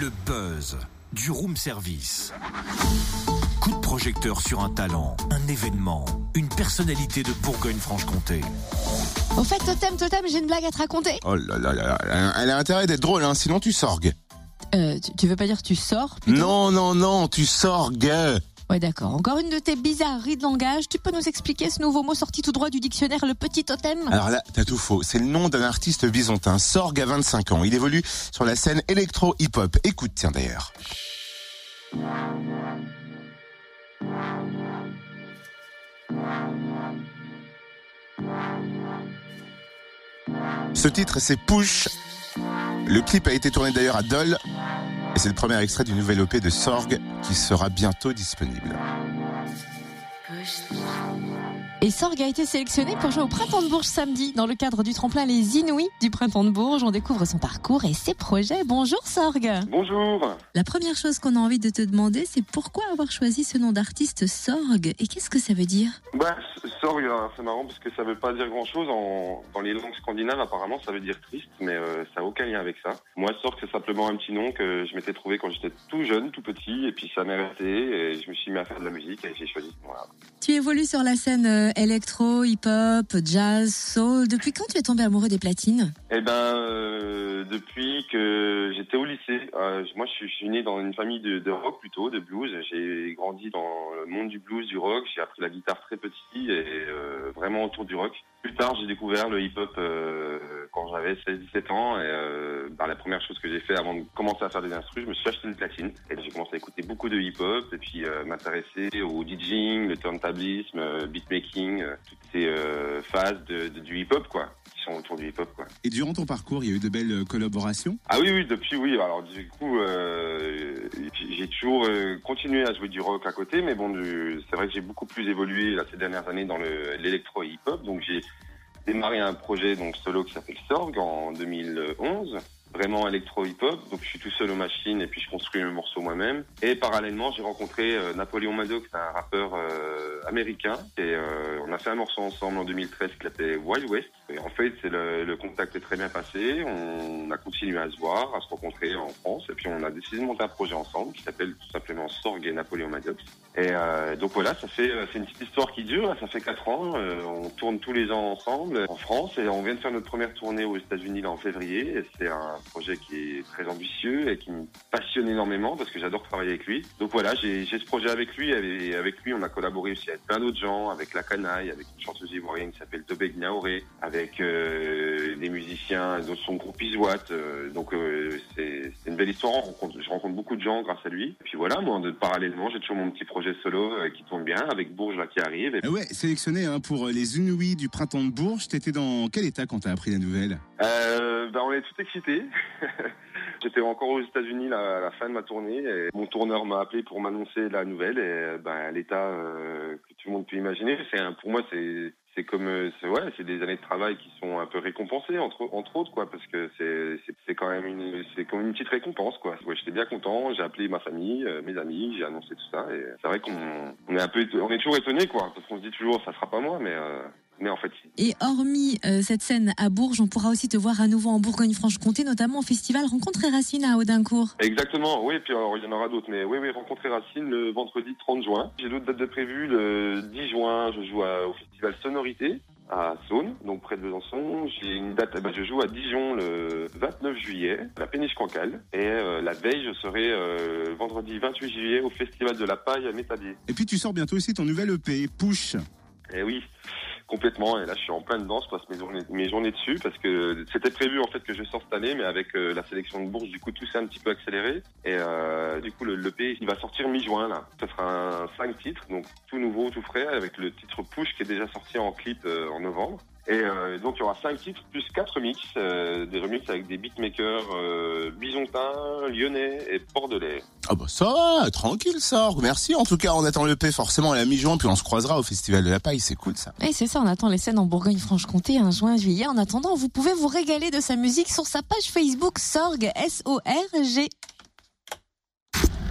Le buzz du room service. Coup de projecteur sur un talent, un événement, une personnalité de Bourgogne-Franche-Comté. Au fait, Totem, Totem, j'ai une blague à te raconter. Oh là là là, là, elle a intérêt d'être drôle, hein, sinon tu sorgues. Euh, tu, tu veux pas dire tu sors plutôt? Non, non, non, tu sorgues. Ouais, d'accord. Encore une de tes bizarreries de langage. Tu peux nous expliquer ce nouveau mot sorti tout droit du dictionnaire, le petit totem? Alors là, t'as tout faux. C'est le nom d'un artiste byzantin, Sorg à 25 ans. Il évolue sur la scène électro-hip-hop. Écoute, tiens d'ailleurs. Ce titre, c'est Push. Le clip a été tourné d'ailleurs à Dole. Et c'est le premier extrait du nouvel OP de Sorg qui sera bientôt disponible. Et Sorg a été sélectionné pour jouer au Printemps de Bourges samedi. Dans le cadre du tremplin Les Inouïs du Printemps de Bourges, on découvre son parcours et ses projets. Bonjour Sorg Bonjour. La première chose qu'on a envie de te demander, c'est pourquoi avoir choisi ce nom d'artiste Sorg et qu'est-ce que ça veut dire? Bah, Sorg, euh, c'est marrant parce que ça veut pas dire grand-chose. En... Dans les langues scandinaves, apparemment, ça veut dire triste, mais euh, ça n'a aucun lien avec ça. Moi, Sorg, c'est simplement un petit nom que je m'étais trouvé quand j'étais tout jeune, tout petit, et puis ça m'est resté, et je me suis mis à faire de la musique, et j'ai choisi. Voilà. Tu évolues sur la scène euh, électro, hip-hop, jazz, soul. Depuis quand tu es tombé amoureux des platines? Eh ben, euh, depuis que j'étais au lycée, euh, moi, je suis, né dans une famille de, rock plutôt, de blues. J'ai grandi dans le monde du blues, du rock. J'ai appris la guitare très petit et euh, vraiment autour du rock. Plus tard, j'ai découvert le hip-hop quand j'avais 16-17 ans. Et bah, la première chose que j'ai fait avant de commencer à faire des instruments, je me suis acheté une platine. Et j'ai commencé à écouter beaucoup de hip-hop et puis m'intéresser au DJing, le turntablisme, beatmaking, euh, toutes ces euh, phases de, de- du hip-hop, quoi, qui sont autour du hip-hop, quoi. Et durant ton parcours, il y a eu de belles euh, collaborations? Ah oui, oui, depuis oui. Alors du coup, euh, j'ai toujours euh, continué à jouer du rock à côté, mais bon, du- c'est vrai que j'ai beaucoup plus évolué là, ces dernières années dans le- l'électro et hip-hop. Donc j'ai démarré un projet donc solo qui s'appelle Sorg en 2011, vraiment électro hip-hop. Donc je suis tout seul aux machines et puis je construis mes morceaux moi-même. Et parallèlement, j'ai rencontré euh, Napoléon Maddox, un rappeur euh, américain, et euh, on a fait un morceau ensemble en 2013 qui s'appelait Wild West. Et en fait, le, le contact est très bien passé. On a continué à se voir, à se rencontrer en France, et puis on a décidé de monter un projet ensemble qui s'appelle tout simplement Sorg et Napoléon Maddox. Et euh, donc voilà, ça fait euh, c'est une petite histoire qui dure. Ça fait quatre ans. euh, on tourne tous les ans ensemble en France et on vient de faire notre première tournée aux États-Unis en février. C'est un projet qui est très ambitieux et qui me passionne énormément parce que j'adore travailler avec lui. Donc voilà, j'ai ce projet avec lui et avec lui on a collaboré aussi avec plein d'autres gens, avec la canaille, avec une chanteuse ivoirienne qui s'appelle Tobeg Naoré, avec euh, des musiciens son groupe Iswat. euh, donc euh, c'est une belle histoire. Rencontre, je rencontre beaucoup de gens grâce à lui. Et puis voilà, moi de, parallèlement j'ai toujours mon petit projet solo qui tourne bien avec Bourges là qui arrive. Et Ah ouais, sélectionné hein, pour les Inouïs du printemps de Bourges. T'étais dans quel état quand t'as appris la nouvelle? Ben on est tout excités. J'étais encore aux États-Unis à la fin de ma tournée. Et mon tourneur m'a appelé pour m'annoncer la nouvelle. Et ben l'état euh, que tout le monde peut imaginer, c'est pour moi c'est c'est comme euh, c'est ouais, c'est des années de travail qui sont un peu récompensées entre entre autres quoi, parce que c'est c'est quand même une c'est comme une petite récompense quoi. Ouais, j'étais bien content. J'ai appelé ma famille, euh, mes amis, j'ai annoncé tout ça. Et c'est vrai qu'on on est un peu on est toujours étonné quoi, parce qu'on se dit toujours ça sera pas moi, mais euh, mais en fait si. Et hormis euh, cette scène à Bourges, on pourra aussi te voir à nouveau en Bourgogne-Franche-Comté, notamment au festival Rencontre et Racine à Audincourt. Exactement, oui, puis alors il y en aura d'autres, mais oui, oui, rencontrer Racine le vendredi 30 juin. J'ai d'autres dates de prévues, le 10 juin, je joue à- au festival Sonorité à Saône, donc près de Besançon. J'ai une date, eh ben, je joue à Dijon le 29 juillet, à la péniche Cancale. Et euh, la veille, je serai euh, vendredi 28 juillet au festival de la paille à Métabier. Et puis tu sors bientôt aussi ton nouvel EP, Push. Et oui, complètement. Et là, je suis en pleine dedans. Je passe mes journées, mes journées dessus parce que c'était prévu en fait que je sorte cette année, mais avec euh, la sélection de bourse, du coup, tout s'est un petit peu accéléré. Et euh, du coup, le l'EP, il va sortir mi-juin là. Ce sera un 5 titres, donc tout nouveau, tout frais, avec le titre Push qui est déjà sorti en clip euh, en novembre. Et euh, donc il y aura cinq titres plus quatre remix, euh, des remix avec des beatmakers euh, bisontins, lyonnais et bordelais. Ah bah ça va, tranquille Sorg. Merci en tout cas, on attend le P forcément à la mi-juin, puis on se croisera au Festival de la Paille, c'est cool ça. Et c'est ça, on attend les scènes en Bourgogne-Franche-Comté un juin, juillet. En attendant, vous pouvez vous régaler de sa musique sur sa page Facebook Sorg, S-O-R-G.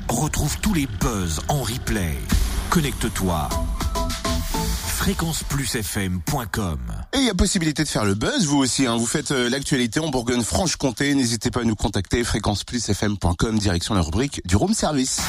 Retrouve tous les buzz en replay. Connecte-toi. fréquenceplusfm.com. Et il y a possibilité de faire le buzz, vous aussi. Hein. Vous faites euh, l'actualité en Bourgogne-Franche-Comté. N'hésitez pas à nous contacter. fréquenceplusfm.com, direction la rubrique du room service.